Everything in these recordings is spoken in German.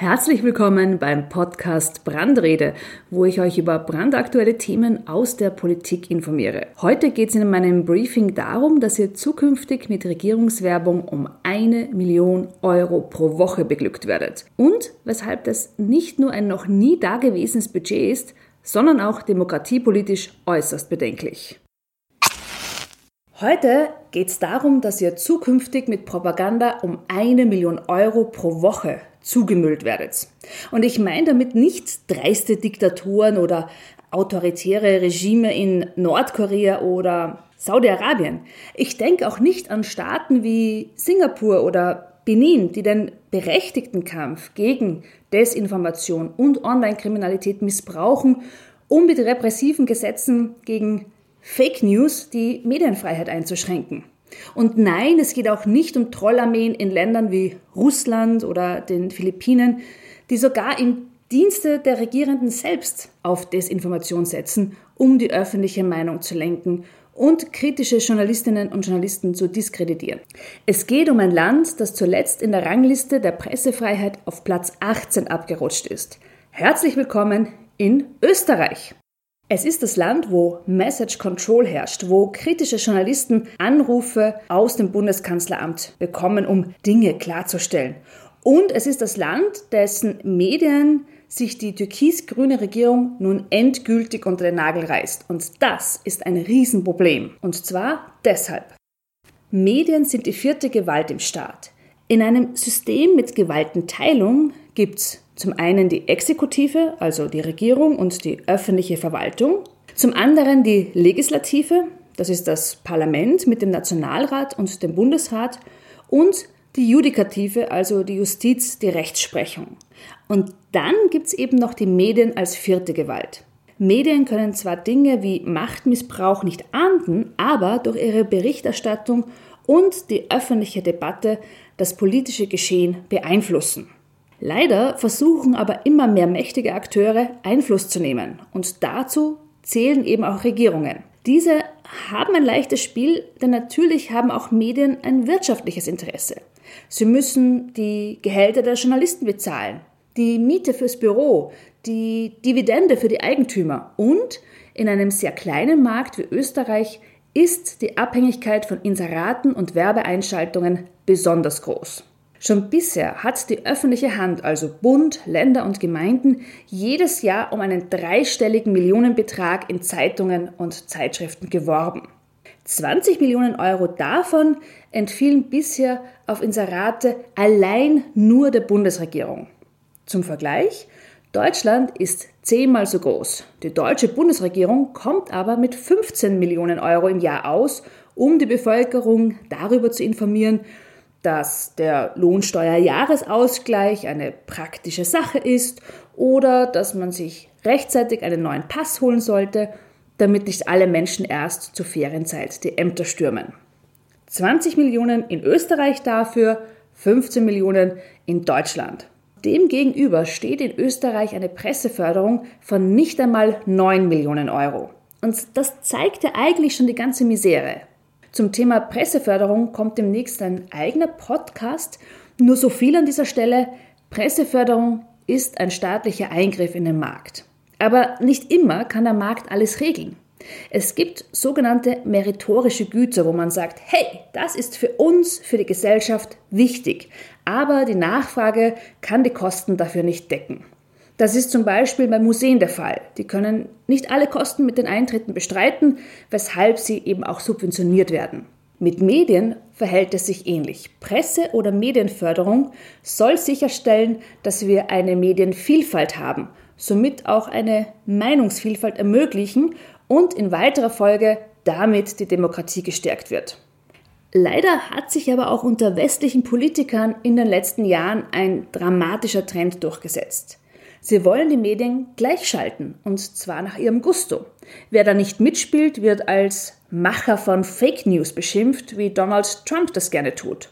Herzlich willkommen beim Podcast Brandrede, wo ich euch über brandaktuelle Themen aus der Politik informiere. Heute geht es in meinem Briefing darum, dass ihr zukünftig mit Regierungswerbung um eine Million Euro pro Woche beglückt werdet. Und weshalb das nicht nur ein noch nie dagewesenes Budget ist, sondern auch demokratiepolitisch äußerst bedenklich. Heute geht es darum, dass ihr zukünftig mit Propaganda um eine Million Euro pro Woche zugemüllt werdet. Und ich meine damit nicht dreiste Diktatoren oder autoritäre Regime in Nordkorea oder Saudi-Arabien. Ich denke auch nicht an Staaten wie Singapur oder Benin, die den berechtigten Kampf gegen Desinformation und Online-Kriminalität missbrauchen, um mit repressiven Gesetzen gegen Fake News die Medienfreiheit einzuschränken. Und nein, es geht auch nicht um Trollarmeen in Ländern wie Russland oder den Philippinen, die sogar im Dienste der Regierenden selbst auf Desinformation setzen, um die öffentliche Meinung zu lenken und kritische Journalistinnen und Journalisten zu diskreditieren. Es geht um ein Land, das zuletzt in der Rangliste der Pressefreiheit auf Platz 18 abgerutscht ist. Herzlich willkommen in Österreich. Es ist das Land, wo Message Control herrscht, wo kritische Journalisten Anrufe aus dem Bundeskanzleramt bekommen, um Dinge klarzustellen. Und es ist das Land, dessen Medien sich die türkis-grüne Regierung nun endgültig unter den Nagel reißt. Und das ist ein Riesenproblem. Und zwar deshalb. Medien sind die vierte Gewalt im Staat. In einem System mit Gewaltenteilung gibt es zum einen die Exekutive, also die Regierung und die öffentliche Verwaltung. Zum anderen die Legislative, das ist das Parlament mit dem Nationalrat und dem Bundesrat. Und die Judikative, also die Justiz, die Rechtsprechung. Und dann gibt es eben noch die Medien als vierte Gewalt. Medien können zwar Dinge wie Machtmissbrauch nicht ahnden, aber durch ihre Berichterstattung und die öffentliche Debatte das politische Geschehen beeinflussen. Leider versuchen aber immer mehr mächtige Akteure Einfluss zu nehmen und dazu zählen eben auch Regierungen. Diese haben ein leichtes Spiel, denn natürlich haben auch Medien ein wirtschaftliches Interesse. Sie müssen die Gehälter der Journalisten bezahlen, die Miete fürs Büro, die Dividende für die Eigentümer und in einem sehr kleinen Markt wie Österreich ist die Abhängigkeit von Inseraten und Werbeeinschaltungen besonders groß. Schon bisher hat die öffentliche Hand, also Bund, Länder und Gemeinden, jedes Jahr um einen dreistelligen Millionenbetrag in Zeitungen und Zeitschriften geworben. 20 Millionen Euro davon entfielen bisher auf Inserate allein nur der Bundesregierung. Zum Vergleich, Deutschland ist zehnmal so groß. Die deutsche Bundesregierung kommt aber mit 15 Millionen Euro im Jahr aus, um die Bevölkerung darüber zu informieren, dass der Lohnsteuerjahresausgleich eine praktische Sache ist oder dass man sich rechtzeitig einen neuen Pass holen sollte, damit nicht alle Menschen erst zur Ferienzeit die Ämter stürmen. 20 Millionen in Österreich dafür, 15 Millionen in Deutschland. Demgegenüber steht in Österreich eine Presseförderung von nicht einmal 9 Millionen Euro. Und das zeigt ja eigentlich schon die ganze Misere. Zum Thema Presseförderung kommt demnächst ein eigener Podcast. Nur so viel an dieser Stelle. Presseförderung ist ein staatlicher Eingriff in den Markt. Aber nicht immer kann der Markt alles regeln. Es gibt sogenannte meritorische Güter, wo man sagt, hey, das ist für uns, für die Gesellschaft wichtig, aber die Nachfrage kann die Kosten dafür nicht decken. Das ist zum Beispiel bei Museen der Fall. Die können nicht alle Kosten mit den Eintritten bestreiten, weshalb sie eben auch subventioniert werden. Mit Medien verhält es sich ähnlich. Presse- oder Medienförderung soll sicherstellen, dass wir eine Medienvielfalt haben, somit auch eine Meinungsvielfalt ermöglichen und in weiterer Folge damit die Demokratie gestärkt wird. Leider hat sich aber auch unter westlichen Politikern in den letzten Jahren ein dramatischer Trend durchgesetzt. Sie wollen die Medien gleichschalten, und zwar nach ihrem Gusto. Wer da nicht mitspielt, wird als Macher von Fake News beschimpft, wie Donald Trump das gerne tut.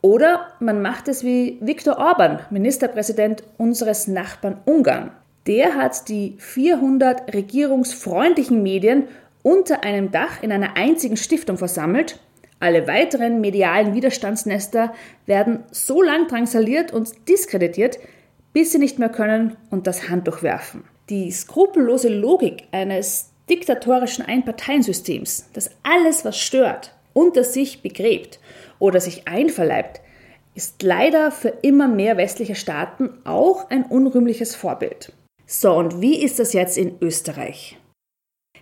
Oder man macht es wie Viktor Orban, Ministerpräsident unseres Nachbarn Ungarn. Der hat die 400 regierungsfreundlichen Medien unter einem Dach in einer einzigen Stiftung versammelt. Alle weiteren medialen Widerstandsnester werden so lang drangsaliert und diskreditiert, bis sie nicht mehr können und das Handtuch werfen. Die skrupellose Logik eines diktatorischen Einparteiensystems, das alles, was stört, unter sich begräbt oder sich einverleibt, ist leider für immer mehr westliche Staaten auch ein unrühmliches Vorbild. So, und wie ist das jetzt in Österreich?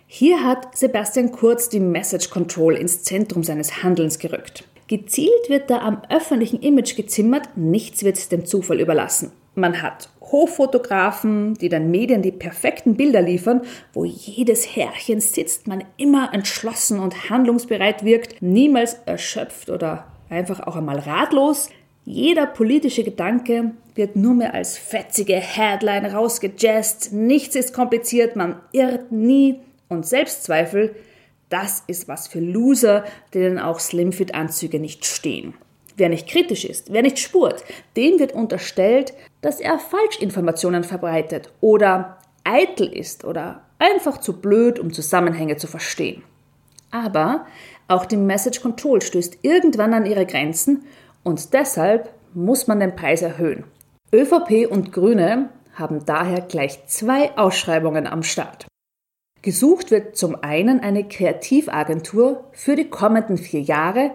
Hier hat Sebastian Kurz die Message Control ins Zentrum seines Handelns gerückt. Gezielt wird da am öffentlichen Image gezimmert, nichts wird dem Zufall überlassen. Man hat Hochfotografen, die den Medien die perfekten Bilder liefern, wo jedes Härchen sitzt, man immer entschlossen und handlungsbereit wirkt, niemals erschöpft oder einfach auch einmal ratlos. Jeder politische Gedanke wird nur mehr als fetzige Headline rausgejazzt, nichts ist kompliziert, man irrt nie und Selbstzweifel, das ist was für Loser, denen auch Slimfit-Anzüge nicht stehen. Wer nicht kritisch ist, wer nicht spurt, dem wird unterstellt, dass er Falschinformationen verbreitet oder eitel ist oder einfach zu blöd, um Zusammenhänge zu verstehen. Aber auch die Message Control stößt irgendwann an ihre Grenzen und deshalb muss man den Preis erhöhen. ÖVP und Grüne haben daher gleich zwei Ausschreibungen am Start. Gesucht wird zum einen eine Kreativagentur für die kommenden vier Jahre,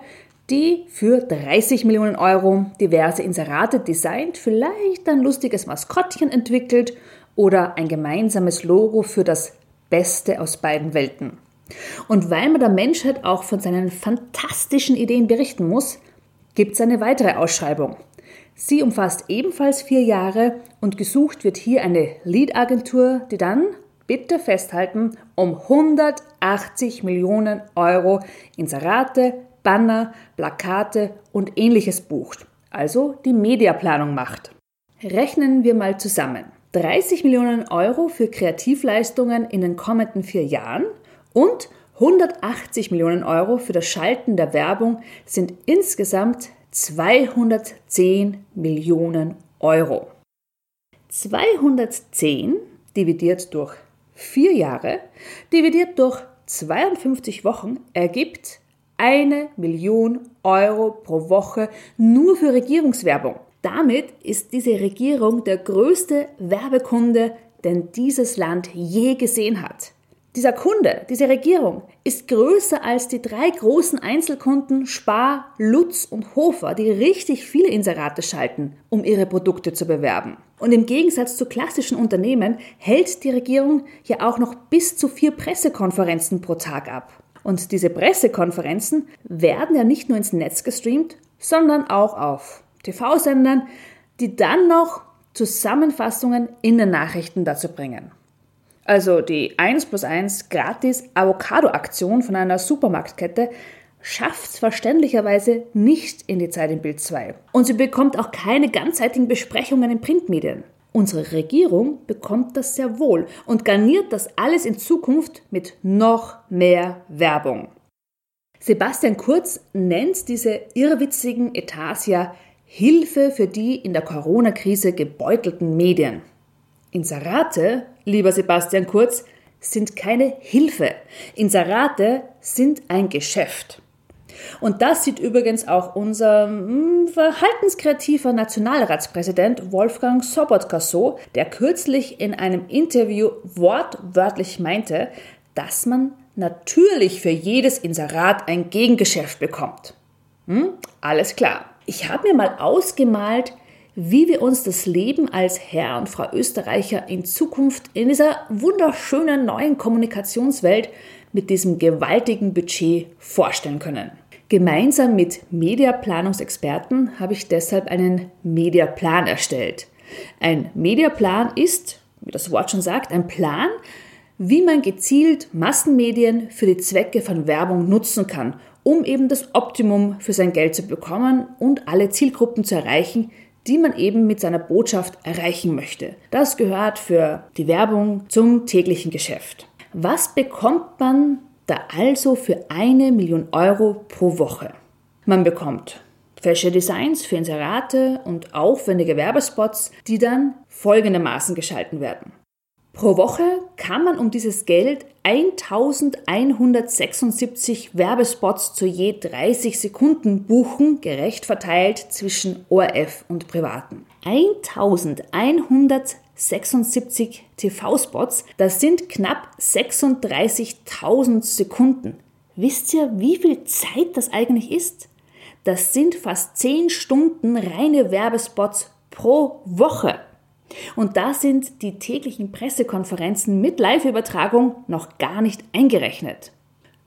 die für 30 Millionen Euro diverse Inserate designt, vielleicht ein lustiges Maskottchen entwickelt oder ein gemeinsames Logo für das Beste aus beiden Welten. Und weil man der Menschheit auch von seinen fantastischen Ideen berichten muss, gibt es eine weitere Ausschreibung. Sie umfasst ebenfalls vier Jahre und gesucht wird hier eine Lead-Agentur, die dann, bitte festhalten, um 180 Millionen Euro Inserate, Banner, Plakate und ähnliches bucht, also die Mediaplanung macht. Rechnen wir mal zusammen. 30 Millionen Euro für Kreativleistungen in den kommenden vier Jahren und 180 Millionen Euro für das Schalten der Werbung sind insgesamt 210 Millionen Euro. 210 dividiert durch vier Jahre, dividiert durch 52 Wochen ergibt eine Million Euro pro Woche nur für Regierungswerbung. Damit ist diese Regierung der größte Werbekunde, den dieses Land je gesehen hat. Dieser Kunde, diese Regierung ist größer als die drei großen Einzelkunden Spar, Lutz und Hofer, die richtig viele Inserate schalten, um ihre Produkte zu bewerben. Und im Gegensatz zu klassischen Unternehmen hält die Regierung ja auch noch bis zu vier Pressekonferenzen pro Tag ab. Und diese Pressekonferenzen werden ja nicht nur ins Netz gestreamt, sondern auch auf TV-Sendern, die dann noch Zusammenfassungen in den Nachrichten dazu bringen. Also die 1 plus 1 gratis Avocado-Aktion von einer Supermarktkette schafft es verständlicherweise nicht in die Zeit im Bild 2. Und sie bekommt auch keine ganzheitigen Besprechungen in Printmedien. Unsere Regierung bekommt das sehr wohl und garniert das alles in Zukunft mit noch mehr Werbung. Sebastian Kurz nennt diese irrwitzigen Etats ja Hilfe für die in der Corona-Krise gebeutelten Medien. Inserate, lieber Sebastian Kurz, sind keine Hilfe. Inserate sind ein Geschäft. Und das sieht übrigens auch unser hm, verhaltenskreativer Nationalratspräsident Wolfgang Sobotka so, der kürzlich in einem Interview wortwörtlich meinte, dass man natürlich für jedes Inserat ein Gegengeschäft bekommt. Hm? Alles klar. Ich habe mir mal ausgemalt, wie wir uns das Leben als Herr und Frau Österreicher in Zukunft in dieser wunderschönen neuen Kommunikationswelt mit diesem gewaltigen Budget vorstellen können. Gemeinsam mit Mediaplanungsexperten habe ich deshalb einen Mediaplan erstellt. Ein Mediaplan ist, wie das Wort schon sagt, ein Plan, wie man gezielt Massenmedien für die Zwecke von Werbung nutzen kann, um eben das Optimum für sein Geld zu bekommen und alle Zielgruppen zu erreichen, die man eben mit seiner Botschaft erreichen möchte. Das gehört für die Werbung zum täglichen Geschäft. Was bekommt man da also für eine Million Euro pro Woche. Man bekommt fesche Designs für Inserate und aufwendige Werbespots, die dann folgendermaßen geschalten werden. Pro Woche kann man um dieses Geld 1176 Werbespots zu je 30 Sekunden buchen, gerecht verteilt zwischen ORF und Privaten. 1176 TV-Spots, das sind knapp 36.000 Sekunden. Wisst ihr, wie viel Zeit das eigentlich ist? Das sind fast 10 Stunden reine Werbespots pro Woche. Und da sind die täglichen Pressekonferenzen mit Live-Übertragung noch gar nicht eingerechnet.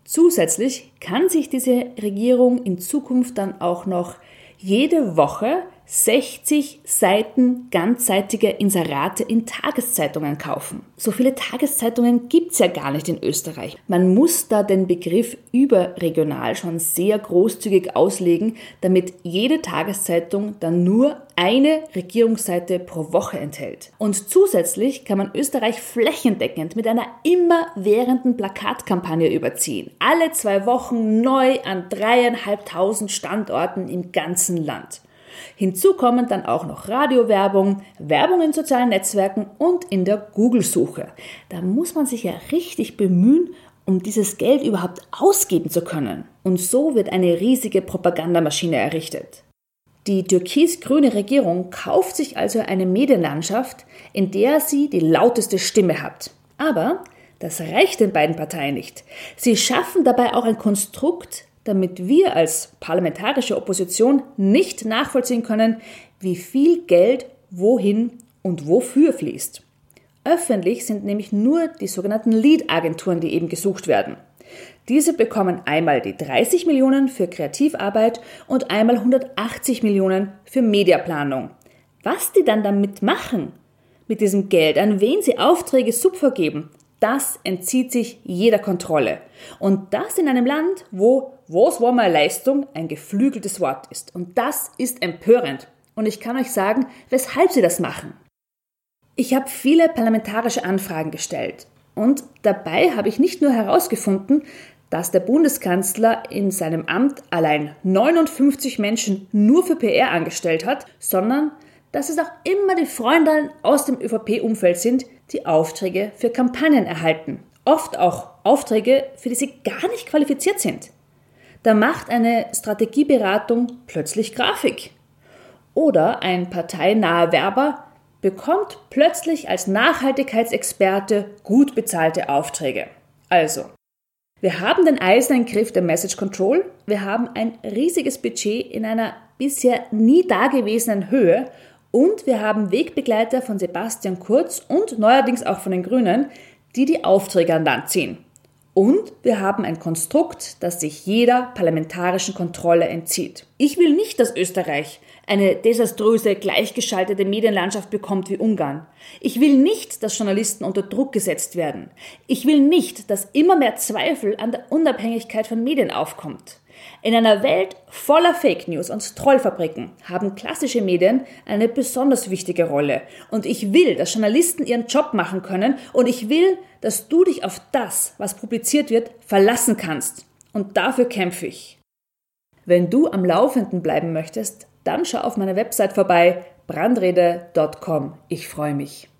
Zusätzlich kann sich diese Regierung in Zukunft dann auch noch jede Woche 60 Seiten ganzseitige Inserate in Tageszeitungen kaufen. So viele Tageszeitungen gibt es ja gar nicht in Österreich. Man muss da den Begriff überregional schon sehr großzügig auslegen, damit jede Tageszeitung dann nur eine Regierungsseite pro Woche enthält. Und zusätzlich kann man Österreich flächendeckend mit einer immerwährenden Plakatkampagne überziehen. Alle zwei Wochen neu an dreieinhalbtausend Standorten im ganzen Land. Hinzu kommen dann auch noch Radiowerbung, Werbung in sozialen Netzwerken und in der Google-Suche. Da muss man sich ja richtig bemühen, um dieses Geld überhaupt ausgeben zu können. Und so wird eine riesige Propagandamaschine errichtet. Die türkis-grüne Regierung kauft sich also eine Medienlandschaft, in der sie die lauteste Stimme hat. Aber das reicht den beiden Parteien nicht. Sie schaffen dabei auch ein Konstrukt, damit wir als parlamentarische Opposition nicht nachvollziehen können, wie viel Geld wohin und wofür fließt. Öffentlich sind nämlich nur die sogenannten Lead-Agenturen, die eben gesucht werden. Diese bekommen einmal die 30 Millionen für Kreativarbeit und einmal 180 Millionen für Mediaplanung. Was die dann damit machen, mit diesem Geld, an wen sie Aufträge subvergeben, das entzieht sich jeder Kontrolle. Und das in einem Land, wo was war meine Leistung ein geflügeltes Wort ist. Und das ist empörend. Und ich kann euch sagen, weshalb sie das machen. Ich habe viele parlamentarische Anfragen gestellt. Und dabei habe ich nicht nur herausgefunden, dass der Bundeskanzler in seinem Amt allein 59 Menschen nur für PR angestellt hat, sondern dass es auch immer die Freunde aus dem ÖVP-Umfeld sind, die Aufträge für Kampagnen erhalten. Oft auch Aufträge, für die sie gar nicht qualifiziert sind. Da macht eine Strategieberatung plötzlich Grafik. Oder ein parteinaher Werber bekommt plötzlich als Nachhaltigkeitsexperte gut bezahlte Aufträge. Also, wir haben den eisernen Griff der Message Control, wir haben ein riesiges Budget in einer bisher nie dagewesenen Höhe und wir haben Wegbegleiter von Sebastian Kurz und neuerdings auch von den Grünen, die die Aufträge an Land ziehen. Und wir haben ein Konstrukt, das sich jeder parlamentarischen Kontrolle entzieht. Ich will nicht, dass Österreich eine desaströse, gleichgeschaltete Medienlandschaft bekommt wie Ungarn. Ich will nicht, dass Journalisten unter Druck gesetzt werden. Ich will nicht, dass immer mehr Zweifel an der Unabhängigkeit von Medien aufkommt. In einer Welt voller Fake News und Trollfabriken haben klassische Medien eine besonders wichtige Rolle. Und ich will, dass Journalisten ihren Job machen können und ich will, dass du dich auf das, was publiziert wird, verlassen kannst. Und dafür kämpfe ich. Wenn du am Laufenden bleiben möchtest, dann schau auf meiner Website vorbei, brandrede.com. Ich freue mich.